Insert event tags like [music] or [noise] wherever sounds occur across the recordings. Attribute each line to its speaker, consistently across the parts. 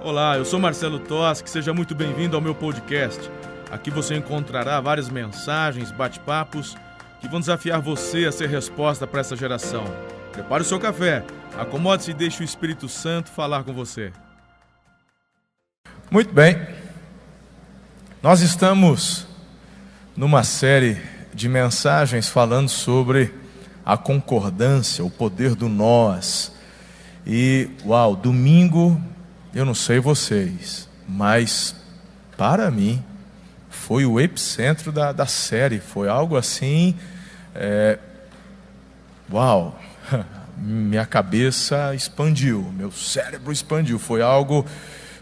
Speaker 1: Olá, eu sou Marcelo Toschi, seja muito bem-vindo ao meu podcast. Aqui você encontrará várias mensagens, bate-papos que vão desafiar você a ser resposta para essa geração. Prepare o seu café, acomode-se e deixe o Espírito Santo falar com você.
Speaker 2: Muito bem, nós estamos numa série de mensagens falando sobre a concordância, o poder do nós. E, uau, domingo eu não sei vocês, mas para mim foi o epicentro da, da série. Foi algo assim. É, uau! [laughs] Minha cabeça expandiu, meu cérebro expandiu. Foi algo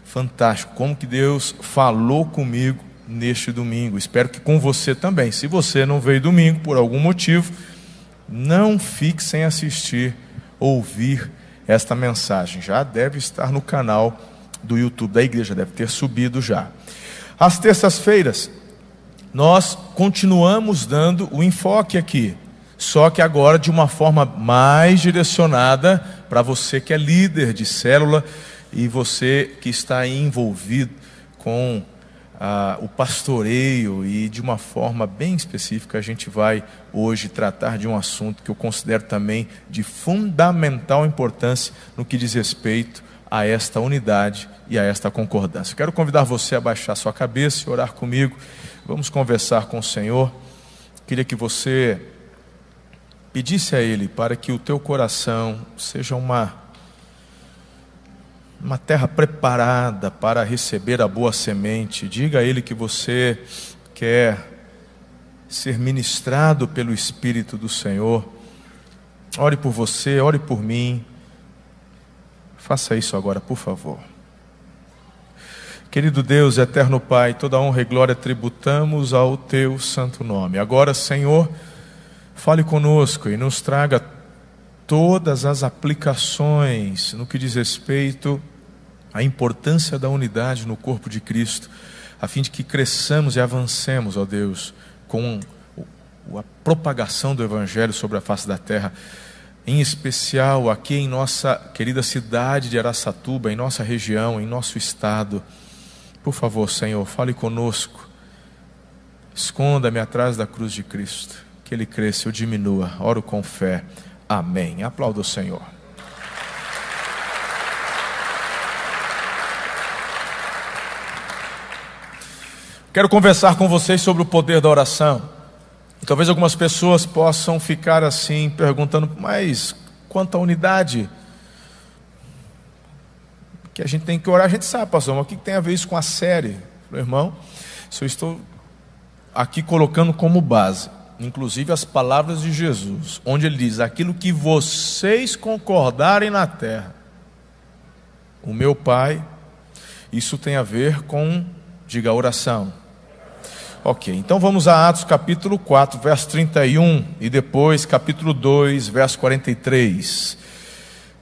Speaker 2: fantástico. Como que Deus falou comigo neste domingo. Espero que com você também. Se você não veio domingo por algum motivo, não fique sem assistir, ouvir esta mensagem. Já deve estar no canal do YouTube da igreja, deve ter subido já. Às terças-feiras, nós continuamos dando o enfoque aqui, só que agora de uma forma mais direcionada para você que é líder de célula e você que está envolvido com ah, o pastoreio e de uma forma bem específica a gente vai hoje tratar de um assunto que eu considero também de fundamental importância no que diz respeito a esta unidade e a esta concordância. Quero convidar você a baixar sua cabeça e orar comigo. Vamos conversar com o Senhor. Queria que você pedisse a Ele para que o teu coração seja uma uma terra preparada para receber a boa semente. Diga a Ele que você quer ser ministrado pelo Espírito do Senhor. Ore por você, ore por mim. Faça isso agora, por favor. Querido Deus, eterno Pai, toda honra e glória tributamos ao teu santo nome. Agora, Senhor, fale conosco e nos traga todas as aplicações no que diz respeito a importância da unidade no corpo de Cristo, a fim de que cresçamos e avancemos, ó Deus, com a propagação do Evangelho sobre a face da terra, em especial aqui em nossa querida cidade de Araçatuba, em nossa região, em nosso estado. Por favor, Senhor, fale conosco. Esconda-me atrás da cruz de Cristo. Que Ele cresça, eu diminua. Oro com fé. Amém. Aplauda o Senhor. Quero conversar com vocês sobre o poder da oração. talvez algumas pessoas possam ficar assim, perguntando, mas quanto à unidade que a gente tem que orar, a gente sabe, pastor, mas o que tem a ver isso com a série? Meu irmão, isso eu estou aqui colocando como base, inclusive as palavras de Jesus, onde ele diz: aquilo que vocês concordarem na terra, o meu Pai, isso tem a ver com, diga, oração Ok, então vamos a Atos capítulo 4, verso 31 e depois capítulo 2, verso 43.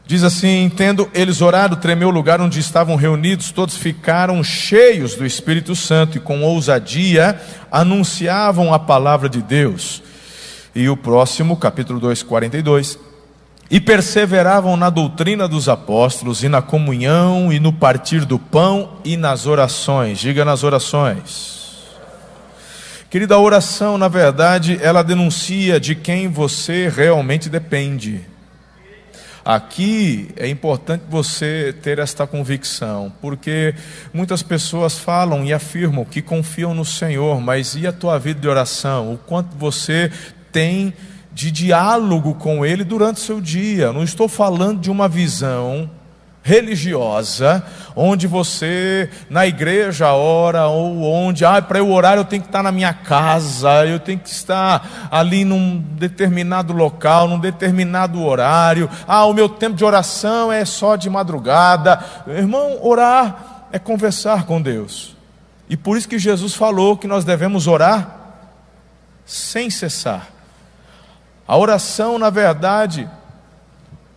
Speaker 2: Diz assim: Tendo eles orado, tremeu o lugar onde estavam reunidos, todos ficaram cheios do Espírito Santo e com ousadia anunciavam a palavra de Deus. E o próximo, capítulo 2, 42. E perseveravam na doutrina dos apóstolos, e na comunhão, e no partir do pão, e nas orações. Diga nas orações. Querida, a oração, na verdade, ela denuncia de quem você realmente depende. Aqui é importante você ter esta convicção, porque muitas pessoas falam e afirmam que confiam no Senhor, mas e a tua vida de oração? O quanto você tem de diálogo com Ele durante o seu dia? Não estou falando de uma visão religiosa, onde você na igreja ora, ou onde, ah, para eu orar eu tenho que estar na minha casa, eu tenho que estar ali num determinado local, num determinado horário, ah, o meu tempo de oração é só de madrugada. Irmão, orar é conversar com Deus. E por isso que Jesus falou que nós devemos orar sem cessar. A oração, na verdade,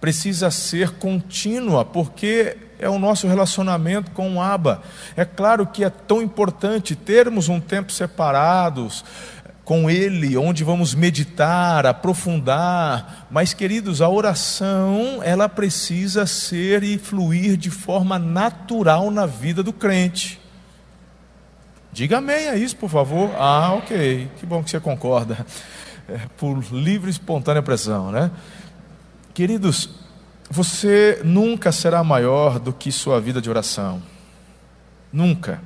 Speaker 2: precisa ser contínua, porque é o nosso relacionamento com o Abba. É claro que é tão importante termos um tempo separados, com Ele, onde vamos meditar, aprofundar. Mas, queridos, a oração, ela precisa ser e fluir de forma natural na vida do crente. Diga amém a isso, por favor. Ah, ok. Que bom que você concorda. É, por livre e espontânea pressão, né? Queridos, você nunca será maior do que sua vida de oração. Nunca.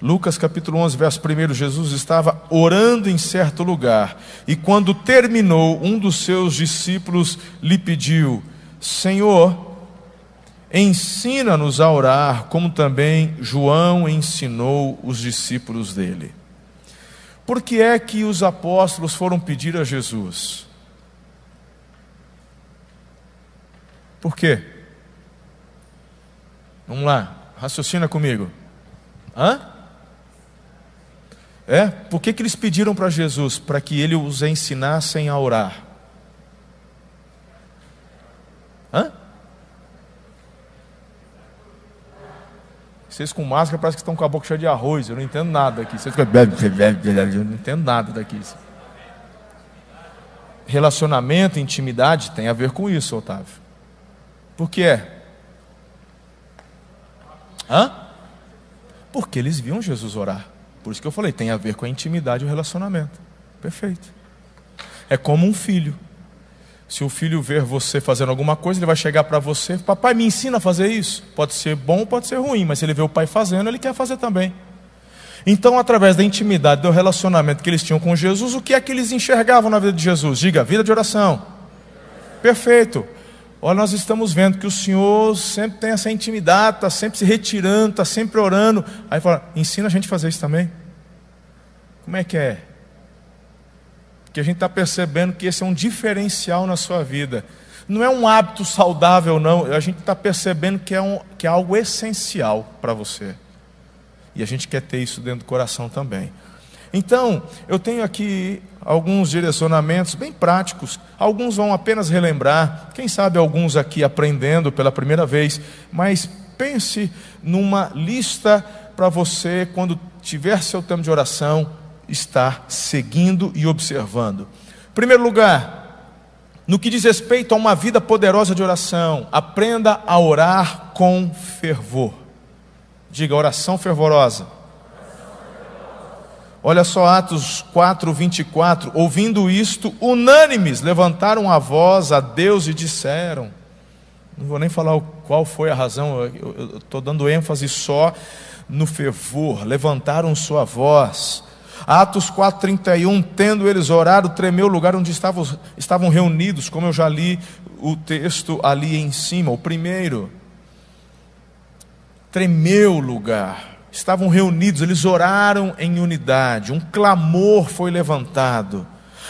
Speaker 2: Lucas capítulo 11, verso 1, Jesus estava orando em certo lugar, e quando terminou, um dos seus discípulos lhe pediu: Senhor, ensina-nos a orar, como também João ensinou os discípulos dele. Por que é que os apóstolos foram pedir a Jesus? Por quê? Vamos lá, raciocina comigo. Hã? É? Por que, que eles pediram para Jesus? Para que ele os ensinassem a orar. Hã? Vocês com máscara parece que estão com a boca cheia de arroz. Eu não entendo nada aqui. Vocês. [laughs] Eu não entendo nada daqui. Relacionamento, intimidade tem a ver com isso, Otávio. Por que é? Hã? Porque eles viam Jesus orar. Por isso que eu falei, tem a ver com a intimidade e o relacionamento. Perfeito. É como um filho. Se o filho ver você fazendo alguma coisa, ele vai chegar para você, papai, me ensina a fazer isso. Pode ser bom, pode ser ruim, mas se ele vê o pai fazendo, ele quer fazer também. Então, através da intimidade, do relacionamento que eles tinham com Jesus, o que é que eles enxergavam na vida de Jesus? Diga, vida de oração. Perfeito. Olha, nós estamos vendo que o Senhor sempre tem essa intimidade, está sempre se retirando, está sempre orando. Aí fala, ensina a gente a fazer isso também. Como é que é? que a gente está percebendo que esse é um diferencial na sua vida. Não é um hábito saudável, não. A gente está percebendo que é, um, que é algo essencial para você. E a gente quer ter isso dentro do coração também. Então, eu tenho aqui alguns direcionamentos bem práticos. Alguns vão apenas relembrar, quem sabe alguns aqui aprendendo pela primeira vez, mas pense numa lista para você quando tiver seu tempo de oração, estar seguindo e observando. Em primeiro lugar, no que diz respeito a uma vida poderosa de oração, aprenda a orar com fervor. Diga oração fervorosa. Olha só Atos 4, 24. Ouvindo isto, unânimes levantaram a voz a Deus e disseram: Não vou nem falar qual foi a razão, estou dando ênfase só no fervor. Levantaram sua voz Atos 4,31, tendo eles orado, tremeu o lugar onde estavam, estavam reunidos, como eu já li o texto ali em cima, o primeiro. Tremeu o lugar, estavam reunidos, eles oraram em unidade, um clamor foi levantado.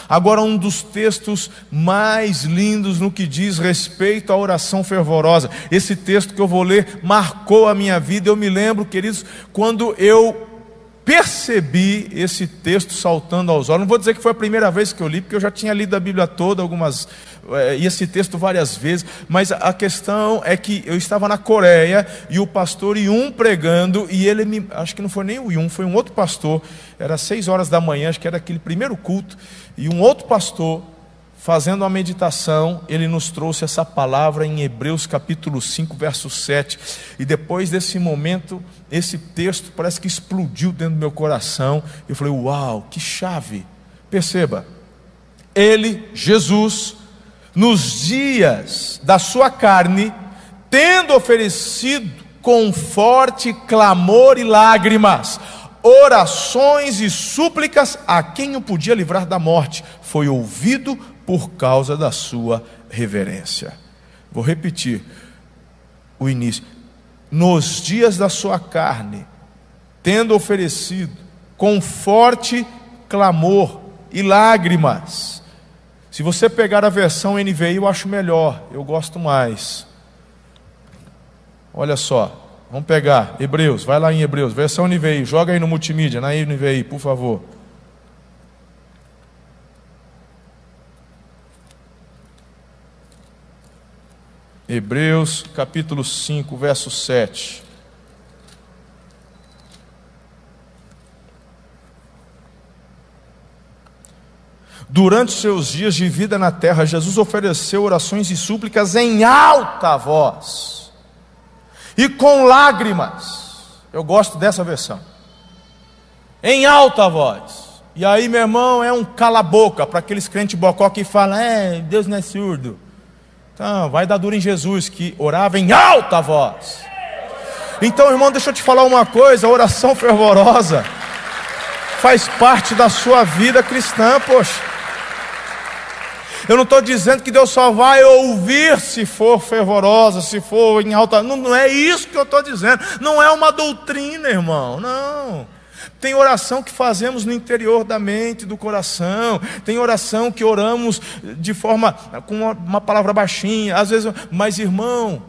Speaker 2: Agora, um dos textos mais lindos no que diz respeito à oração fervorosa. Esse texto que eu vou ler marcou a minha vida. Eu me lembro, queridos, quando eu percebi esse texto saltando aos olhos. Não vou dizer que foi a primeira vez que eu li, porque eu já tinha lido a Bíblia toda, algumas, esse texto várias vezes, mas a questão é que eu estava na Coreia e o pastor Yun pregando, e ele me. Acho que não foi nem o Yun, foi um outro pastor, era seis horas da manhã, acho que era aquele primeiro culto, e um outro pastor fazendo a meditação, ele nos trouxe essa palavra em Hebreus capítulo 5, verso 7. E depois desse momento, esse texto parece que explodiu dentro do meu coração. Eu falei: Uau, que chave! Perceba, ele, Jesus, nos dias da sua carne, tendo oferecido com forte clamor e lágrimas, orações e súplicas a quem o podia livrar da morte, foi ouvido por causa da sua reverência. Vou repetir o início. Nos dias da sua carne, tendo oferecido com forte clamor e lágrimas. Se você pegar a versão NVI, eu acho melhor, eu gosto mais. Olha só, vamos pegar Hebreus, vai lá em Hebreus, versão NVI, joga aí no multimídia, na NVI, por favor. Hebreus capítulo 5, verso 7. Durante seus dias de vida na terra, Jesus ofereceu orações e súplicas em alta voz e com lágrimas. Eu gosto dessa versão. Em alta voz. E aí, meu irmão, é um cala-boca para aqueles crentes bocó que falam: é, Deus não é surdo. Então, vai dar duro em Jesus, que orava em alta voz. Então, irmão, deixa eu te falar uma coisa: a oração fervorosa faz parte da sua vida cristã, poxa. Eu não estou dizendo que Deus só vai ouvir se for fervorosa, se for em alta. Não, não é isso que eu estou dizendo. Não é uma doutrina, irmão. Não. Tem oração que fazemos no interior da mente, do coração. Tem oração que oramos de forma com uma, uma palavra baixinha. Às vezes, mas irmão,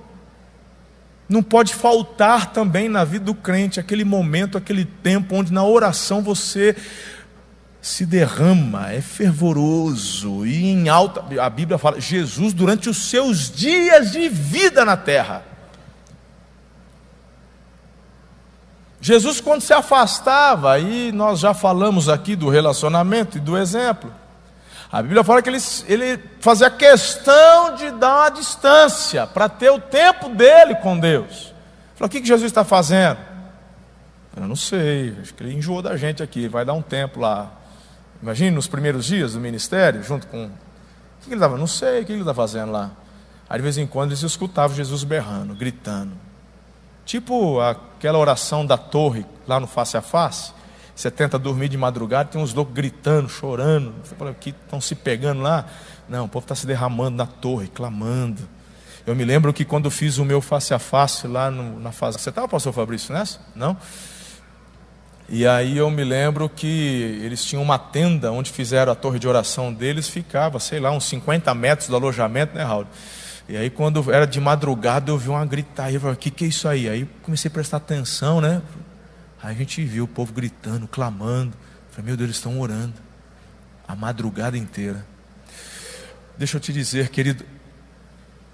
Speaker 2: não pode faltar também na vida do crente aquele momento, aquele tempo onde na oração você se derrama, é fervoroso e em alta. A Bíblia fala, Jesus durante os seus dias de vida na terra. Jesus, quando se afastava, aí nós já falamos aqui do relacionamento e do exemplo. A Bíblia fala que ele, ele fazia questão de dar uma distância para ter o tempo dele com Deus. Falou: o que, que Jesus está fazendo? Eu não sei, acho que ele enjoou da gente aqui, vai dar um tempo lá. Imagine nos primeiros dias do ministério, junto com. O que, ele estava? Não sei, o que ele está fazendo lá? Aí de vez em quando eles escutavam Jesus berrando, gritando. Tipo aquela oração da torre lá no face a face. Você tenta dormir de madrugada, tem uns loucos gritando, chorando. Você fala que estão se pegando lá. Não, o povo está se derramando na torre, clamando. Eu me lembro que quando fiz o meu face a face lá no, na fase. Você estava, pastor Fabrício, nessa? Não? E aí eu me lembro que eles tinham uma tenda onde fizeram a torre de oração deles, ficava, sei lá, uns 50 metros do alojamento, né, Raul? E aí quando era de madrugada eu vi uma gritaria, eu falei, o que, que é isso aí? Aí comecei a prestar atenção, né? Aí a gente viu o povo gritando, clamando. falei, meu Deus, eles estão orando. A madrugada inteira. Deixa eu te dizer, querido,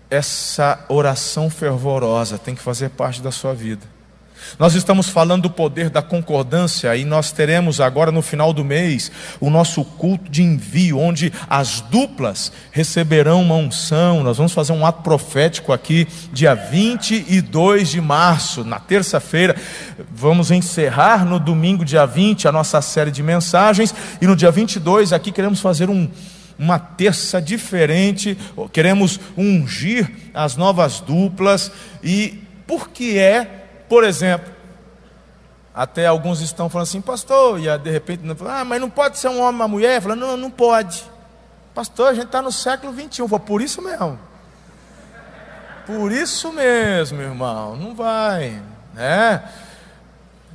Speaker 2: essa oração fervorosa tem que fazer parte da sua vida. Nós estamos falando do poder da concordância e nós teremos agora no final do mês o nosso culto de envio, onde as duplas receberão uma unção. Nós vamos fazer um ato profético aqui, dia 22 de março, na terça-feira. Vamos encerrar no domingo, dia 20, a nossa série de mensagens, e no dia 22 aqui queremos fazer um uma terça diferente, queremos ungir as novas duplas e por que é por exemplo, até alguns estão falando assim, pastor, e de repente, ah, mas não pode ser um homem uma mulher? Falando, não, não pode. Pastor, a gente está no século 21, Falei, por isso mesmo. Por isso mesmo, irmão, não vai, né?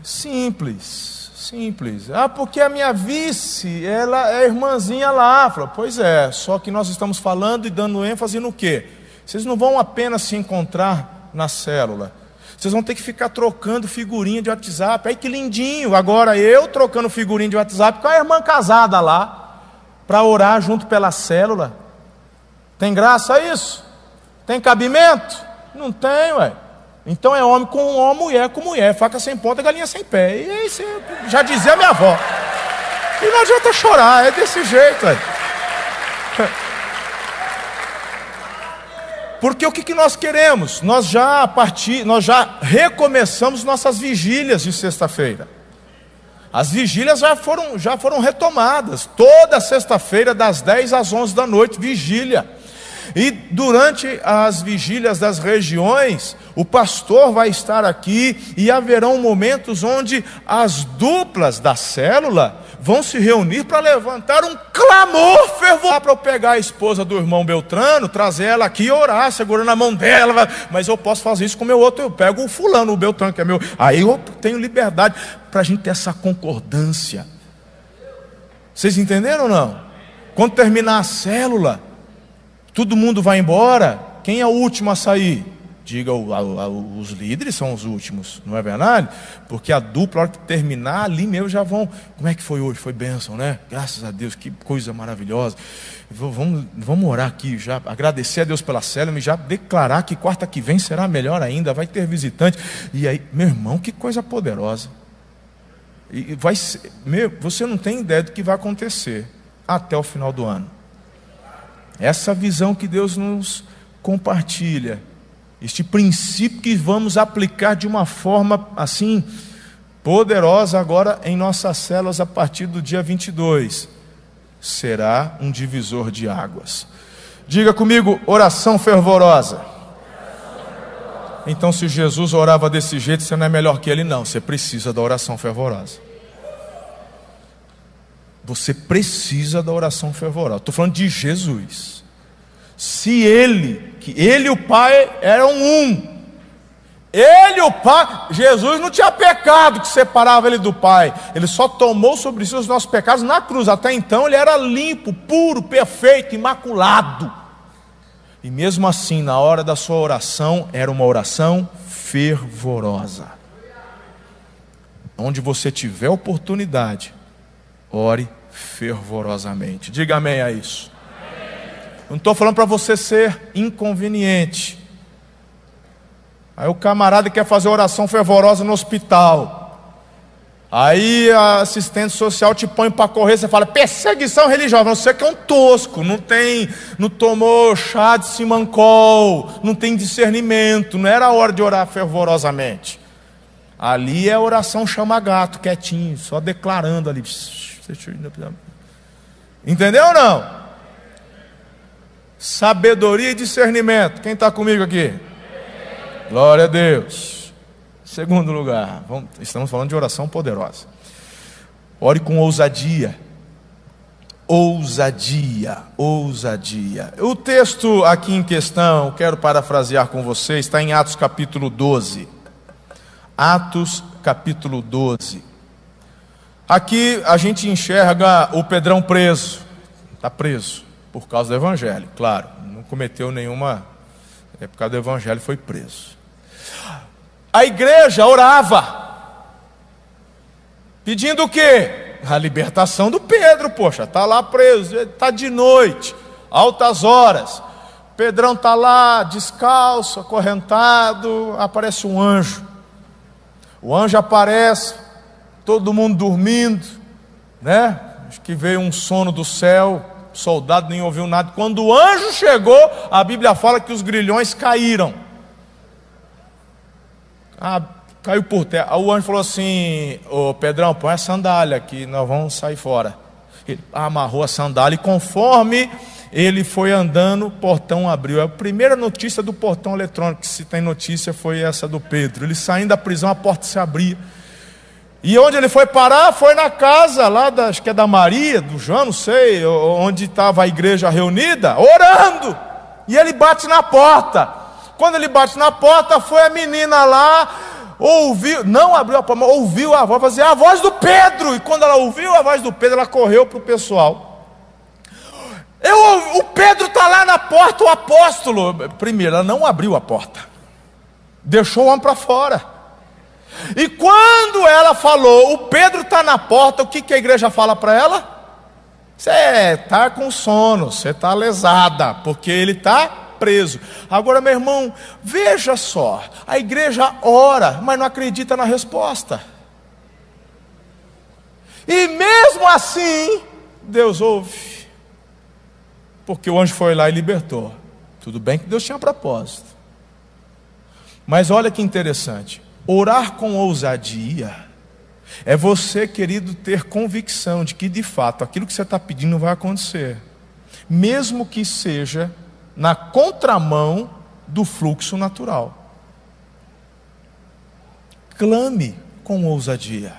Speaker 2: Simples, simples. Ah, porque a minha vice, ela é irmãzinha lá. Falou, pois é, só que nós estamos falando e dando ênfase no quê? Vocês não vão apenas se encontrar na célula, vocês vão ter que ficar trocando figurinha de WhatsApp. Aí que lindinho. Agora eu trocando figurinha de WhatsApp com a irmã casada lá, para orar junto pela célula. Tem graça isso? Tem cabimento? Não tem, ué. Então é homem com homem, mulher com mulher, faca sem ponta, galinha sem pé. E aí você já dizia a minha avó. E não adianta chorar, é desse jeito, ué. [laughs] Porque o que, que nós queremos? Nós já a partir, nós já recomeçamos nossas vigílias de sexta-feira. As vigílias já foram, já foram retomadas. Toda sexta-feira, das 10 às 11 da noite, vigília. E durante as vigílias das regiões, o pastor vai estar aqui e haverão momentos onde as duplas da célula vão se reunir para levantar um clamor fervoroso para eu pegar a esposa do irmão Beltrano, trazer ela aqui e orar, segurando a mão dela. Mas eu posso fazer isso com o meu outro, eu pego o fulano, o Beltrano, que é meu. Aí eu tenho liberdade para a gente ter essa concordância. Vocês entenderam ou não? Quando terminar a célula, todo mundo vai embora. Quem é o último a sair? Diga os líderes são os últimos, não é verdade? Porque a dupla, a hora que terminar, ali mesmo já vão. Como é que foi hoje? Foi bênção, né? Graças a Deus, que coisa maravilhosa. Vamos, vamos orar aqui, já agradecer a Deus pela célula e já declarar que quarta que vem será melhor ainda, vai ter visitante. E aí, meu irmão, que coisa poderosa. E vai ser, meu, você não tem ideia do que vai acontecer. até o final do ano. Essa visão que Deus nos compartilha, este princípio que vamos aplicar de uma forma assim poderosa agora em nossas células a partir do dia 22, será um divisor de águas. Diga comigo, oração fervorosa. Então, se Jesus orava desse jeito, você não é melhor que ele, não. Você precisa da oração fervorosa. Você precisa da oração fervorosa. Estou falando de Jesus. Se ele, que ele e o Pai eram um, ele e o Pai, Jesus não tinha pecado que separava ele do Pai, ele só tomou sobre si os nossos pecados na cruz. Até então ele era limpo, puro, perfeito, imaculado. E mesmo assim, na hora da sua oração, era uma oração fervorosa. Onde você tiver oportunidade, ore fervorosamente. Diga amém a isso. Não estou falando para você ser inconveniente. Aí o camarada quer fazer oração fervorosa no hospital. Aí a assistente social te põe para correr, você fala, perseguição religiosa. Você que é um tosco, não tem, não tomou chá de simancol, não tem discernimento, não era hora de orar fervorosamente. Ali é oração chama gato, quietinho, só declarando ali. Entendeu ou não? Sabedoria e discernimento. Quem está comigo aqui? Glória a Deus. Segundo lugar, vamos, estamos falando de oração poderosa. Ore com ousadia. Ousadia, ousadia. O texto aqui em questão, quero parafrasear com você, está em Atos capítulo 12. Atos capítulo 12. Aqui a gente enxerga o Pedrão preso. Está preso por causa do evangelho, claro. Não cometeu nenhuma. É por causa do evangelho foi preso. A igreja orava, pedindo o quê? A libertação do Pedro, poxa, está lá preso, está de noite, altas horas. Pedrão está lá, descalço, acorrentado, aparece um anjo. O anjo aparece, todo mundo dormindo, né? Acho que veio um sono do céu, soldado nem ouviu nada. Quando o anjo chegou, a Bíblia fala que os grilhões caíram. Ah, caiu por terra. O anjo falou assim: Ô Pedrão, põe a sandália aqui, nós vamos sair fora. Ele amarrou a sandália e conforme ele foi andando, o portão abriu. A primeira notícia do portão eletrônico, que se tem notícia, foi essa do Pedro. Ele saindo da prisão, a porta se abria. E onde ele foi parar? Foi na casa lá, da, acho que é da Maria, do João, não sei, onde estava a igreja reunida, orando. E ele bate na porta. Quando ele bate na porta, foi a menina lá, ouviu, não abriu a porta, ouviu a voz, fazer a voz do Pedro. E quando ela ouviu a voz do Pedro, ela correu para o pessoal. Eu, o Pedro está lá na porta, o apóstolo. Primeiro, ela não abriu a porta, deixou o homem para fora. E quando ela falou, o Pedro está na porta, o que, que a igreja fala para ela? Você está com sono, você está lesada, porque ele está preso. Agora, meu irmão, veja só: a igreja ora, mas não acredita na resposta. E mesmo assim, Deus ouve, porque o anjo foi lá e libertou. Tudo bem que Deus tinha propósito. Mas olha que interessante: orar com ousadia é você, querido, ter convicção de que de fato aquilo que você está pedindo vai acontecer, mesmo que seja na contramão do fluxo natural. Clame com ousadia.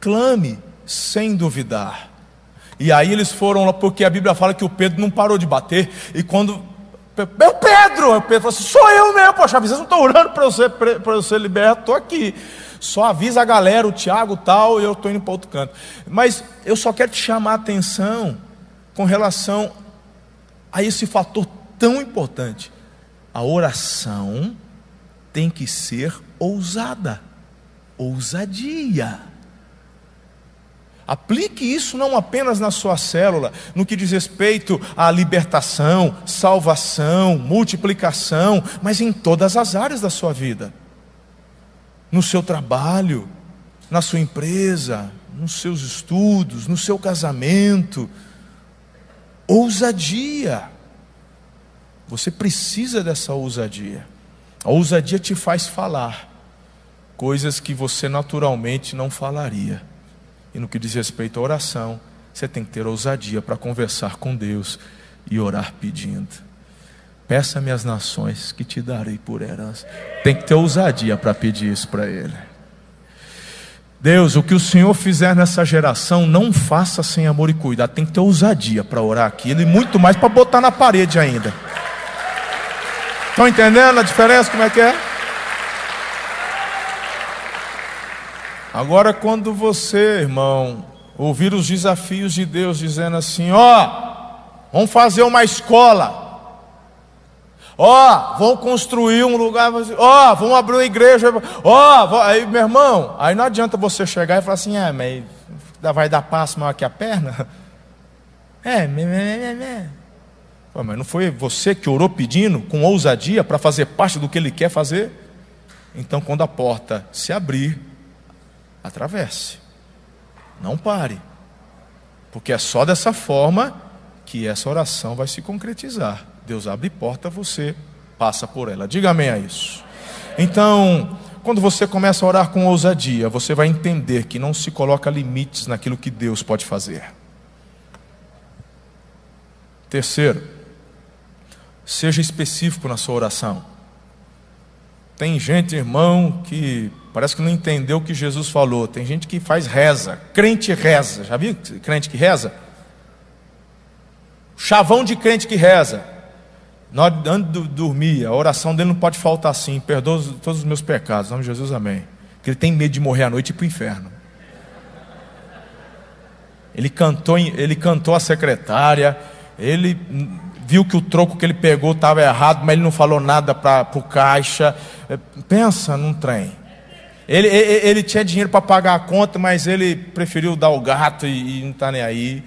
Speaker 2: Clame sem duvidar. E aí eles foram lá, porque a Bíblia fala que o Pedro não parou de bater. E quando. Meu Pedro! O Pedro falou assim: sou eu mesmo, poxa, vocês não estão orando para eu ser, para ser liberto, estou aqui. Só avisa a galera, o Tiago tal, e eu estou indo para outro canto. Mas eu só quero te chamar a atenção com relação a esse fator tão importante. A oração tem que ser ousada, ousadia. Aplique isso não apenas na sua célula, no que diz respeito à libertação, salvação, multiplicação, mas em todas as áreas da sua vida. No seu trabalho, na sua empresa, nos seus estudos, no seu casamento. Ousadia. Você precisa dessa ousadia. A ousadia te faz falar coisas que você naturalmente não falaria. E no que diz respeito à oração, você tem que ter ousadia para conversar com Deus e orar pedindo. Peça-me as nações que te darei por herança. Tem que ter ousadia para pedir isso para Ele. Deus, o que o Senhor fizer nessa geração, não faça sem amor e cuidado. Tem que ter ousadia para orar aquilo e muito mais para botar na parede ainda. Estão entendendo a diferença? Como é que é? Agora, quando você, irmão, ouvir os desafios de Deus dizendo assim: ó, oh, vamos fazer uma escola. Ó, oh, vão construir um lugar, ó, oh, vamos abrir uma igreja. Ó, aí, meu irmão, aí não adianta você chegar e falar assim: é, mas vai dar passo maior que a perna? [laughs] É, me, me, me, Pô, mas não foi você que orou pedindo com ousadia para fazer parte do que ele quer fazer? Então, quando a porta se abrir, atravesse. Não pare. Porque é só dessa forma que essa oração vai se concretizar. Deus abre porta, você passa por ela. Diga amém a isso. Então, quando você começa a orar com ousadia, você vai entender que não se coloca limites naquilo que Deus pode fazer. Terceiro, seja específico na sua oração. Tem gente, irmão, que parece que não entendeu o que Jesus falou. Tem gente que faz reza, crente reza. Já viu crente que reza? Chavão de crente que reza. Na hora de dormir, a oração dele não pode faltar assim. Perdoa todos os meus pecados. Em nome de Jesus, amém. Porque ele tem medo de morrer à noite e ir para o inferno. Ele cantou, ele cantou a secretária, ele viu que o troco que ele pegou estava errado, mas ele não falou nada para o caixa. É, pensa num trem. Ele, ele, ele tinha dinheiro para pagar a conta, mas ele preferiu dar o gato e, e não está nem aí.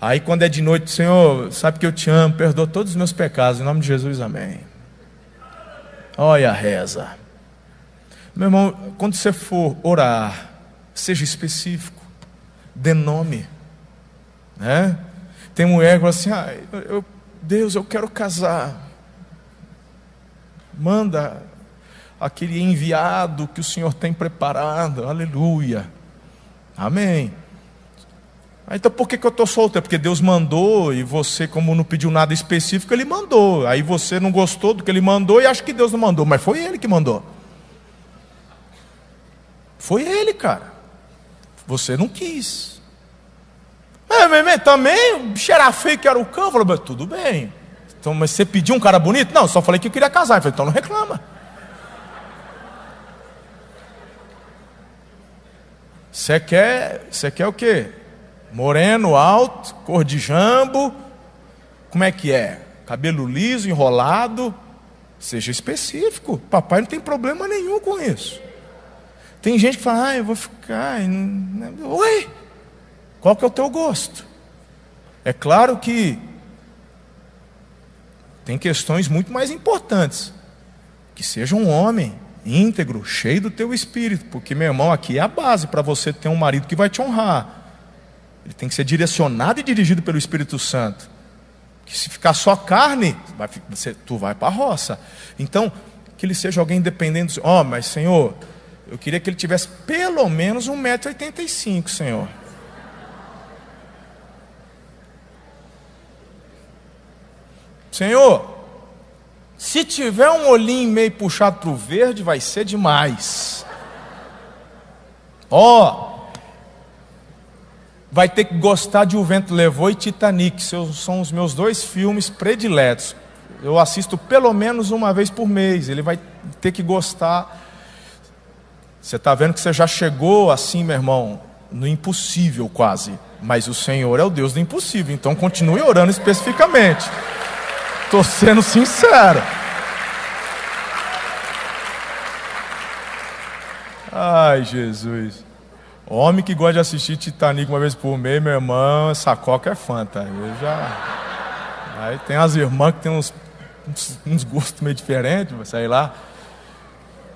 Speaker 2: Aí quando é de noite, Senhor, sabe que eu te amo, perdoa todos os meus pecados, em nome de Jesus, amém. Olha a reza. Meu irmão, quando você for orar, seja específico, dê nome. Né? Tem mulher que fala assim: ah, eu, Deus, eu quero casar. Manda aquele enviado que o Senhor tem preparado. Aleluia. Amém. Então por que, que eu estou solteiro? Porque Deus mandou e você, como não pediu nada específico, Ele mandou. Aí você não gostou do que Ele mandou e acha que Deus não mandou, mas foi Ele que mandou. Foi Ele, cara. Você não quis. É, mas, também, o feio que era o cão. Falei, mas tudo bem. Então, mas você pediu um cara bonito? Não, só falei que eu queria casar. Eu falei, então não reclama. Você quer, você quer o quê? Moreno, alto, cor de jambo. Como é que é? Cabelo liso, enrolado. Seja específico. Papai não tem problema nenhum com isso. Tem gente que fala, ah, eu vou ficar. Oi! Qual que é o teu gosto? É claro que tem questões muito mais importantes. Que seja um homem íntegro, cheio do teu espírito, porque meu irmão, aqui é a base para você ter um marido que vai te honrar. Ele tem que ser direcionado e dirigido pelo Espírito Santo. Que se ficar só carne, vai, você, tu vai para a roça. Então, que ele seja alguém dependendo. Ó, oh, mas Senhor, eu queria que ele tivesse pelo menos 1,85m, Senhor. Senhor, se tiver um olhinho meio puxado para o verde, vai ser demais. Ó, oh, vai ter que gostar de O Vento Levou e Titanic, são os meus dois filmes prediletos. Eu assisto pelo menos uma vez por mês. Ele vai ter que gostar. Você está vendo que você já chegou assim, meu irmão, no impossível quase. Mas o Senhor é o Deus do impossível, então continue orando especificamente. Estou sendo sincero. Ai, Jesus. Homem que gosta de assistir Titanic uma vez por mês, meu irmão, essa coca é fanta. Eu já. Aí tem as irmãs que tem uns, uns, uns gostos meio diferentes, sei lá.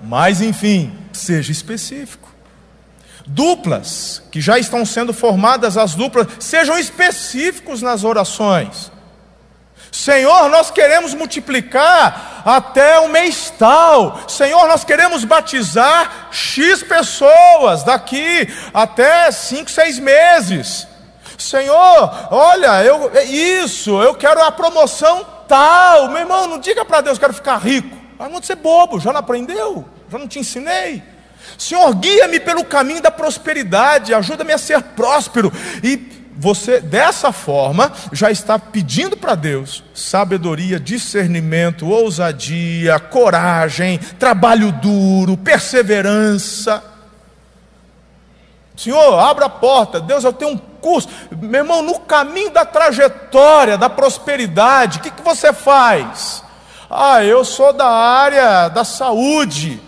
Speaker 2: Mas enfim, seja específico. Duplas, que já estão sendo formadas as duplas, sejam específicos nas orações. Senhor, nós queremos multiplicar até o mês tal. Senhor, nós queremos batizar X pessoas daqui até cinco, seis meses. Senhor, olha, eu, é isso, eu quero a promoção tal. Meu irmão, não diga para Deus, quero ficar rico. Ah, não ser bobo, já não aprendeu? Já não te ensinei? Senhor, guia-me pelo caminho da prosperidade, ajuda-me a ser próspero. E você, dessa forma, já está pedindo para Deus sabedoria, discernimento, ousadia, coragem, trabalho duro, perseverança. Senhor, abra a porta. Deus, eu tenho um curso. Meu irmão, no caminho da trajetória, da prosperidade, o que, que você faz? Ah, eu sou da área da saúde.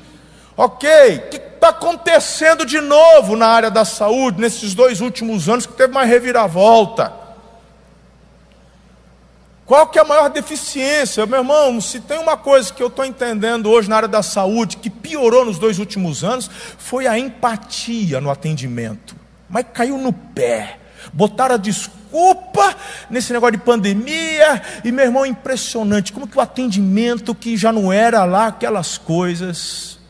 Speaker 2: Ok, o que está acontecendo de novo na área da saúde nesses dois últimos anos que teve uma reviravolta? Qual que é a maior deficiência? Meu irmão, se tem uma coisa que eu estou entendendo hoje na área da saúde que piorou nos dois últimos anos, foi a empatia no atendimento. Mas caiu no pé. Botaram a desculpa nesse negócio de pandemia. E, meu irmão, impressionante. Como que o atendimento que já não era lá aquelas coisas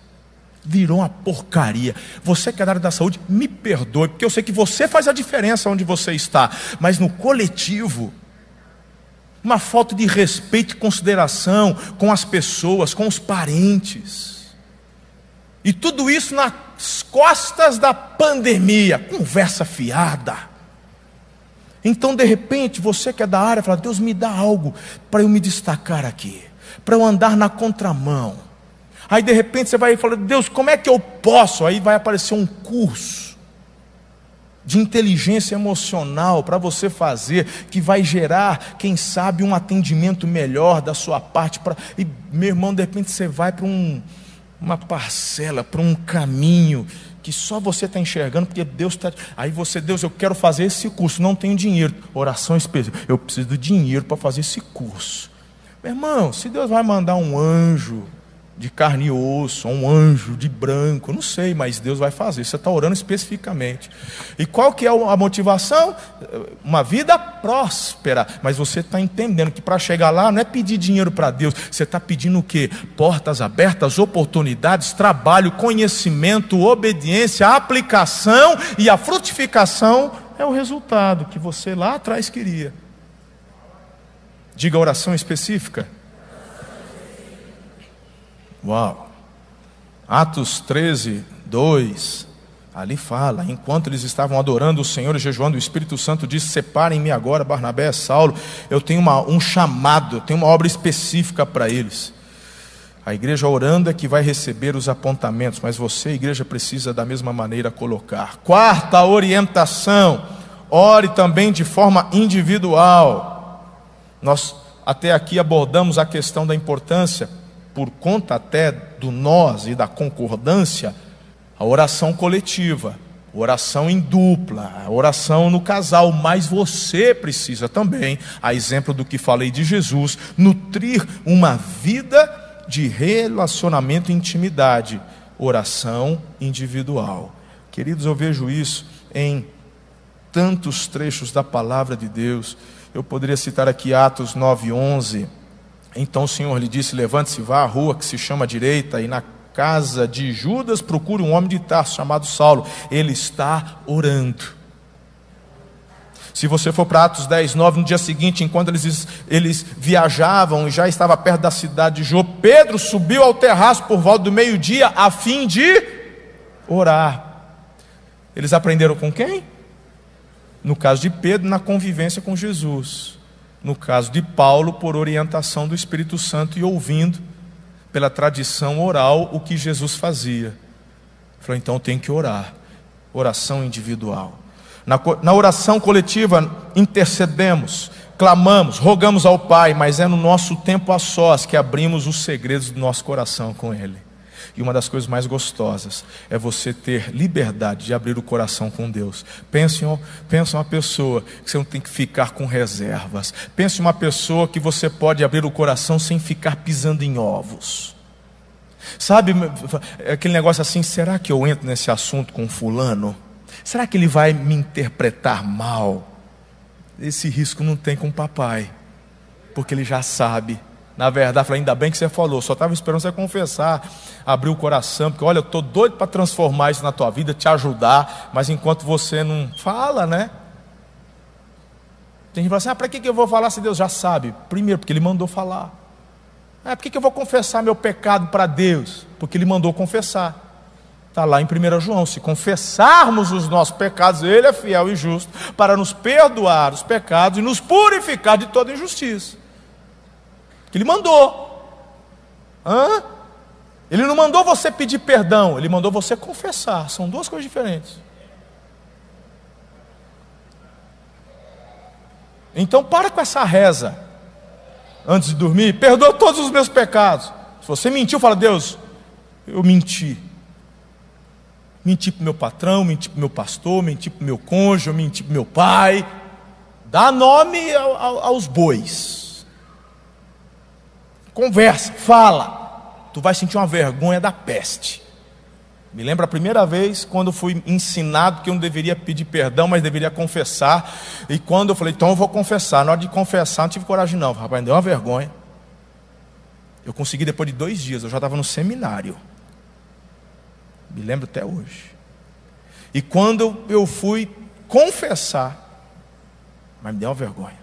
Speaker 2: virou uma porcaria. Você que é da área da saúde, me perdoe, porque eu sei que você faz a diferença onde você está, mas no coletivo, uma falta de respeito e consideração com as pessoas, com os parentes. E tudo isso nas costas da pandemia, conversa fiada. Então, de repente, você que é da área, fala: Deus me dá algo para eu me destacar aqui, para eu andar na contramão Aí de repente você vai falar, Deus, como é que eu posso? Aí vai aparecer um curso de inteligência emocional para você fazer, que vai gerar, quem sabe, um atendimento melhor da sua parte. Pra... E, meu irmão, de repente você vai para um, uma parcela, para um caminho que só você está enxergando, porque Deus está. Aí você, Deus, eu quero fazer esse curso, não tenho dinheiro. Oração específica, eu preciso de dinheiro para fazer esse curso. Meu irmão, se Deus vai mandar um anjo de carne e osso, um anjo de branco, não sei, mas Deus vai fazer. Você está orando especificamente. E qual que é a motivação? Uma vida próspera. Mas você está entendendo que para chegar lá não é pedir dinheiro para Deus. Você está pedindo o quê? Portas abertas, oportunidades, trabalho, conhecimento, obediência, aplicação e a frutificação é o resultado que você lá atrás queria. Diga oração específica. Uau! Atos 13, 2. Ali fala, enquanto eles estavam adorando o Senhor e jejuando, o Espírito Santo disse: Separem-me agora, Barnabé e Saulo. Eu tenho uma, um chamado, eu tenho uma obra específica para eles. A igreja orando é que vai receber os apontamentos, mas você, igreja, precisa da mesma maneira colocar. Quarta orientação: ore também de forma individual. Nós até aqui abordamos a questão da importância por conta até do nós e da concordância, a oração coletiva, oração em dupla, oração no casal, mas você precisa também, a exemplo do que falei de Jesus, nutrir uma vida de relacionamento e intimidade, oração individual. Queridos, eu vejo isso em tantos trechos da palavra de Deus. Eu poderia citar aqui Atos 9:11 então o Senhor lhe disse: Levante-se, vá à rua que se chama direita, e na casa de Judas procure um homem de Tarso chamado Saulo. Ele está orando. Se você for para Atos 10, 9, no dia seguinte, enquanto eles, eles viajavam e já estava perto da cidade de Jô, Pedro subiu ao terraço por volta do meio-dia a fim de orar. Eles aprenderam com quem? No caso de Pedro, na convivência com Jesus no caso de Paulo, por orientação do Espírito Santo e ouvindo pela tradição oral o que Jesus fazia. Falou, então tem que orar. Oração individual. Na, na oração coletiva, intercedemos, clamamos, rogamos ao Pai, mas é no nosso tempo a sós que abrimos os segredos do nosso coração com Ele. E uma das coisas mais gostosas é você ter liberdade de abrir o coração com Deus. Pense em, pense em uma pessoa que você não tem que ficar com reservas. Pense em uma pessoa que você pode abrir o coração sem ficar pisando em ovos. Sabe, aquele negócio assim, será que eu entro nesse assunto com fulano? Será que ele vai me interpretar mal? Esse risco não tem com o papai, porque ele já sabe. Na verdade, falei, ainda bem que você falou, só estava esperando você confessar, abrir o coração, porque olha, eu estou doido para transformar isso na tua vida, te ajudar, mas enquanto você não fala, né? Tem gente que fala assim: ah, para que eu vou falar se Deus já sabe? Primeiro, porque Ele mandou falar. Ah, por que eu vou confessar meu pecado para Deus? Porque Ele mandou confessar. Está lá em 1 João: se confessarmos os nossos pecados, Ele é fiel e justo para nos perdoar os pecados e nos purificar de toda injustiça. Que Ele mandou. Hã? Ele não mandou você pedir perdão, Ele mandou você confessar. São duas coisas diferentes. Então para com essa reza antes de dormir, perdoa todos os meus pecados. Se você mentiu, fala, Deus, eu menti. Menti para meu patrão, menti para meu pastor, menti para meu cônjuge, menti para meu pai. Dá nome aos bois. Conversa, fala. Tu vai sentir uma vergonha da peste. Me lembro a primeira vez quando fui ensinado que eu não deveria pedir perdão, mas deveria confessar. E quando eu falei, então eu vou confessar. Na hora de confessar, não tive coragem, não. Rapaz, deu uma vergonha. Eu consegui depois de dois dias, eu já estava no seminário. Me lembro até hoje. E quando eu fui confessar, mas me deu uma vergonha.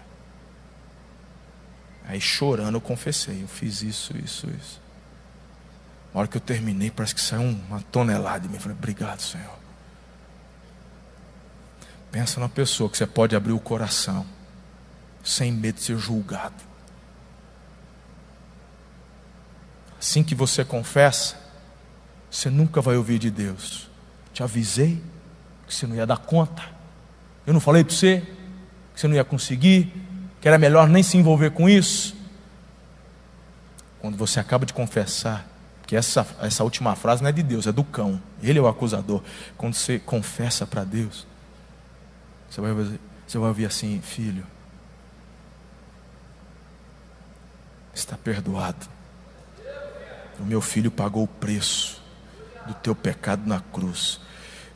Speaker 2: Aí chorando eu confessei, eu fiz isso, isso, isso. Na hora que eu terminei, parece que saiu uma tonelada de mim. Eu falei, obrigado, Senhor. Pensa na pessoa que você pode abrir o coração, sem medo de ser julgado. Assim que você confessa, você nunca vai ouvir de Deus. Te avisei que você não ia dar conta. Eu não falei para você que você não ia conseguir, que era melhor nem se envolver com isso. Quando você acaba de confessar, que essa, essa última frase não é de Deus, é do cão. Ele é o acusador. Quando você confessa para Deus, você vai, você vai ouvir assim: Filho, está perdoado. O meu filho pagou o preço do teu pecado na cruz.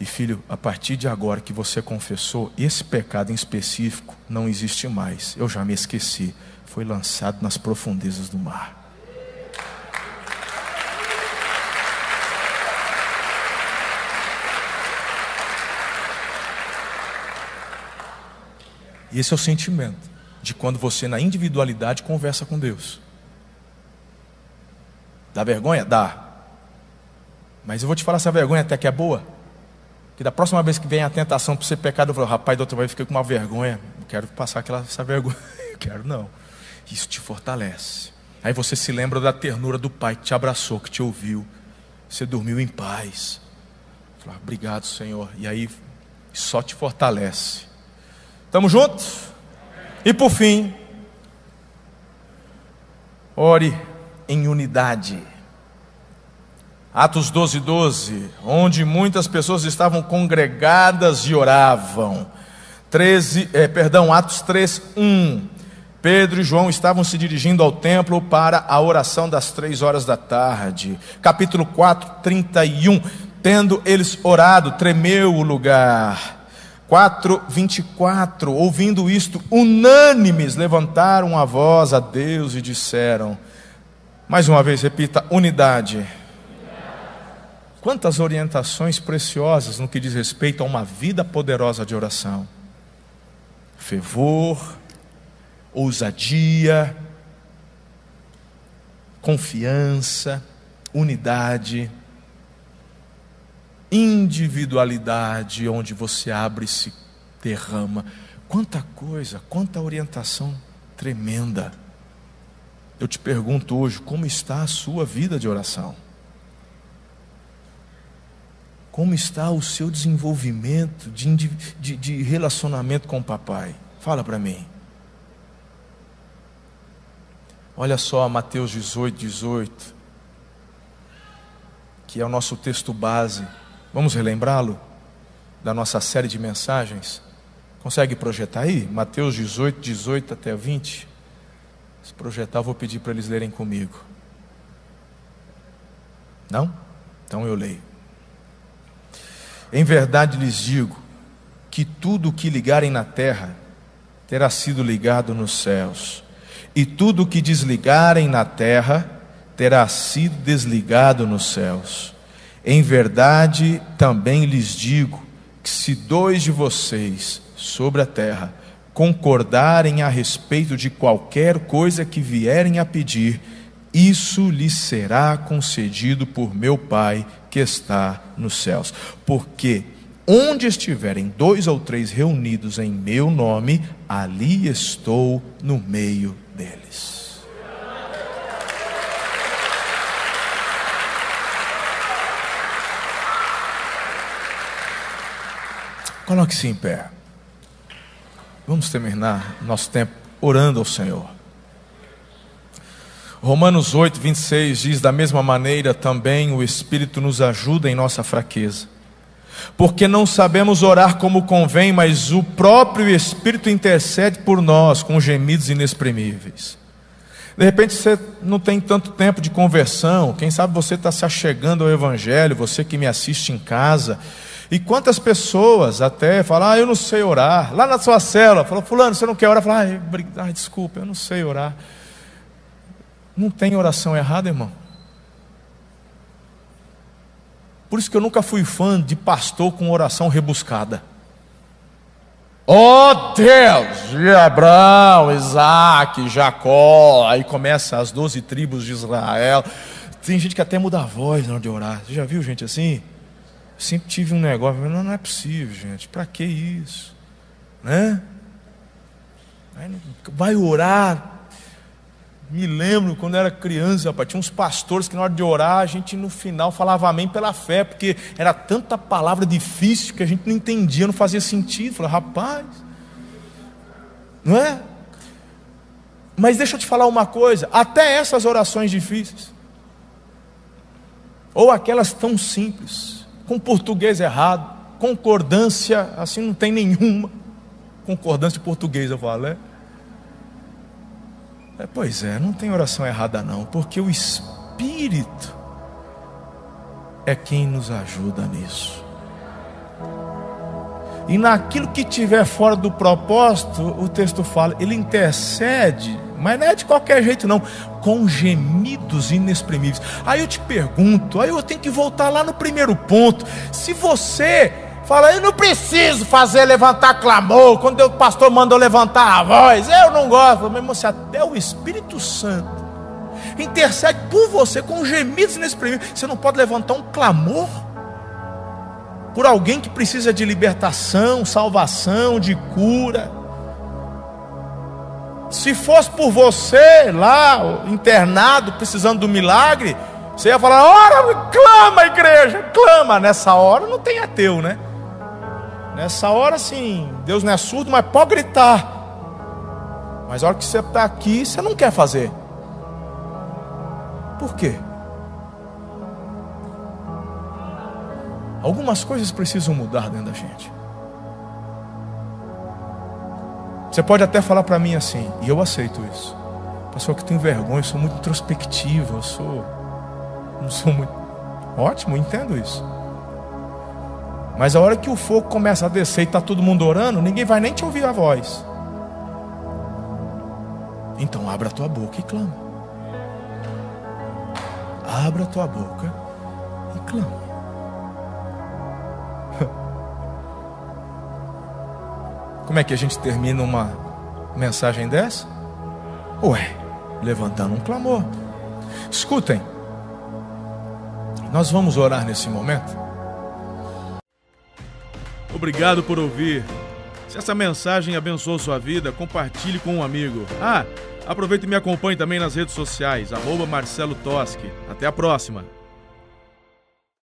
Speaker 2: E filho, a partir de agora que você confessou, esse pecado em específico não existe mais. Eu já me esqueci. Foi lançado nas profundezas do mar. E esse é o sentimento de quando você, na individualidade, conversa com Deus. Dá vergonha? Dá. Mas eu vou te falar essa vergonha até que é boa. Que da próxima vez que vem a tentação para ser pecado, eu falo, rapaz, da outra vez fiquei com uma vergonha. Não quero passar aquela, essa vergonha. [laughs] quero não. Isso te fortalece. Aí você se lembra da ternura do pai que te abraçou, que te ouviu. Você dormiu em paz. Fala, obrigado, Senhor. E aí só te fortalece. Estamos juntos? E por fim, ore em unidade. Atos 12, 12, onde muitas pessoas estavam congregadas e oravam. 13, é, perdão, Atos 3, 1. Pedro e João estavam se dirigindo ao templo para a oração das três horas da tarde. Capítulo 4, 31. Tendo eles orado, tremeu o lugar 4, 24. Ouvindo isto, unânimes levantaram a voz a Deus e disseram: Mais uma vez, repita: unidade. Quantas orientações preciosas no que diz respeito a uma vida poderosa de oração. Fervor, ousadia, confiança, unidade individualidade onde você abre e se derrama. Quanta coisa, quanta orientação tremenda. Eu te pergunto hoje, como está a sua vida de oração? Como está o seu desenvolvimento de, de, de relacionamento com o papai? Fala para mim. Olha só Mateus 18, 18, que é o nosso texto base. Vamos relembrá-lo da nossa série de mensagens? Consegue projetar aí? Mateus 18, 18 até 20. Se projetar, vou pedir para eles lerem comigo. Não? Então eu leio. Em verdade lhes digo que tudo o que ligarem na terra terá sido ligado nos céus, e tudo o que desligarem na terra terá sido desligado nos céus. Em verdade também lhes digo que se dois de vocês sobre a terra concordarem a respeito de qualquer coisa que vierem a pedir, isso lhes será concedido por meu Pai que está nos céus. Porque onde estiverem dois ou três reunidos em meu nome, ali estou no meio deles. Coloque-se em pé. Vamos terminar nosso tempo orando ao Senhor. Romanos 8, 26 diz: Da mesma maneira também o Espírito nos ajuda em nossa fraqueza. Porque não sabemos orar como convém, mas o próprio Espírito intercede por nós com gemidos inexprimíveis. De repente você não tem tanto tempo de conversão, quem sabe você está se achegando ao Evangelho, você que me assiste em casa. E quantas pessoas até falam, ah, eu não sei orar. Lá na sua cela, falou, fulano, você não quer orar? Fala, ah, desculpa, eu não sei orar. Não tem oração errada, irmão. Por isso que eu nunca fui fã de pastor com oração rebuscada. Oh Deus, de Abraão, Isaac, Jacó, aí começa as doze tribos de Israel. Tem gente que até muda a voz na hora de orar. Você já viu gente assim? Sempre tive um negócio, não, não é possível, gente. Para que isso? Né? Vai orar, me lembro quando era criança, rapaz, tinha uns pastores que na hora de orar, a gente no final falava amém pela fé, porque era tanta palavra difícil que a gente não entendia, não fazia sentido. Falei, rapaz, não é? Mas deixa eu te falar uma coisa: até essas orações difíceis, ou aquelas tão simples, com português errado, concordância, assim não tem nenhuma, concordância de português, eu falo, é? É, pois é, não tem oração errada não, porque o Espírito é quem nos ajuda nisso. E naquilo que tiver fora do propósito, o texto fala, ele intercede, mas não é de qualquer jeito não, com gemidos inexprimíveis. Aí eu te pergunto, aí eu tenho que voltar lá no primeiro ponto. Se você Fala, eu não preciso fazer levantar clamor. Quando o pastor mandou levantar a voz, eu não gosto. Meu irmão, se até o Espírito Santo intercede por você com gemidos inexprimíveis, você não pode levantar um clamor por alguém que precisa de libertação, salvação, de cura. Se fosse por você lá, internado, precisando do milagre, você ia falar: ora, clama, igreja, clama. Nessa hora não tem ateu, né? Nessa hora, sim, Deus não é surdo, mas pode gritar. Mas a hora que você está aqui, você não quer fazer. Por quê? Algumas coisas precisam mudar dentro da gente. Você pode até falar para mim assim, e eu aceito isso. Pastor, que tenho vergonha, eu sou muito introspectivo, eu sou. Não sou muito. Ótimo, entendo isso. Mas a hora que o fogo começa a descer e está todo mundo orando, ninguém vai nem te ouvir a voz. Então abra a tua boca e clama. Abra a tua boca e clama. [laughs] Como é que a gente termina uma mensagem dessa? Ué, levantando um clamor. Escutem, nós vamos orar nesse momento.
Speaker 1: Obrigado por ouvir. Se essa mensagem abençoou sua vida, compartilhe com um amigo. Ah, aproveite e me acompanhe também nas redes sociais, arroba Marcelo Toschi. Até a próxima!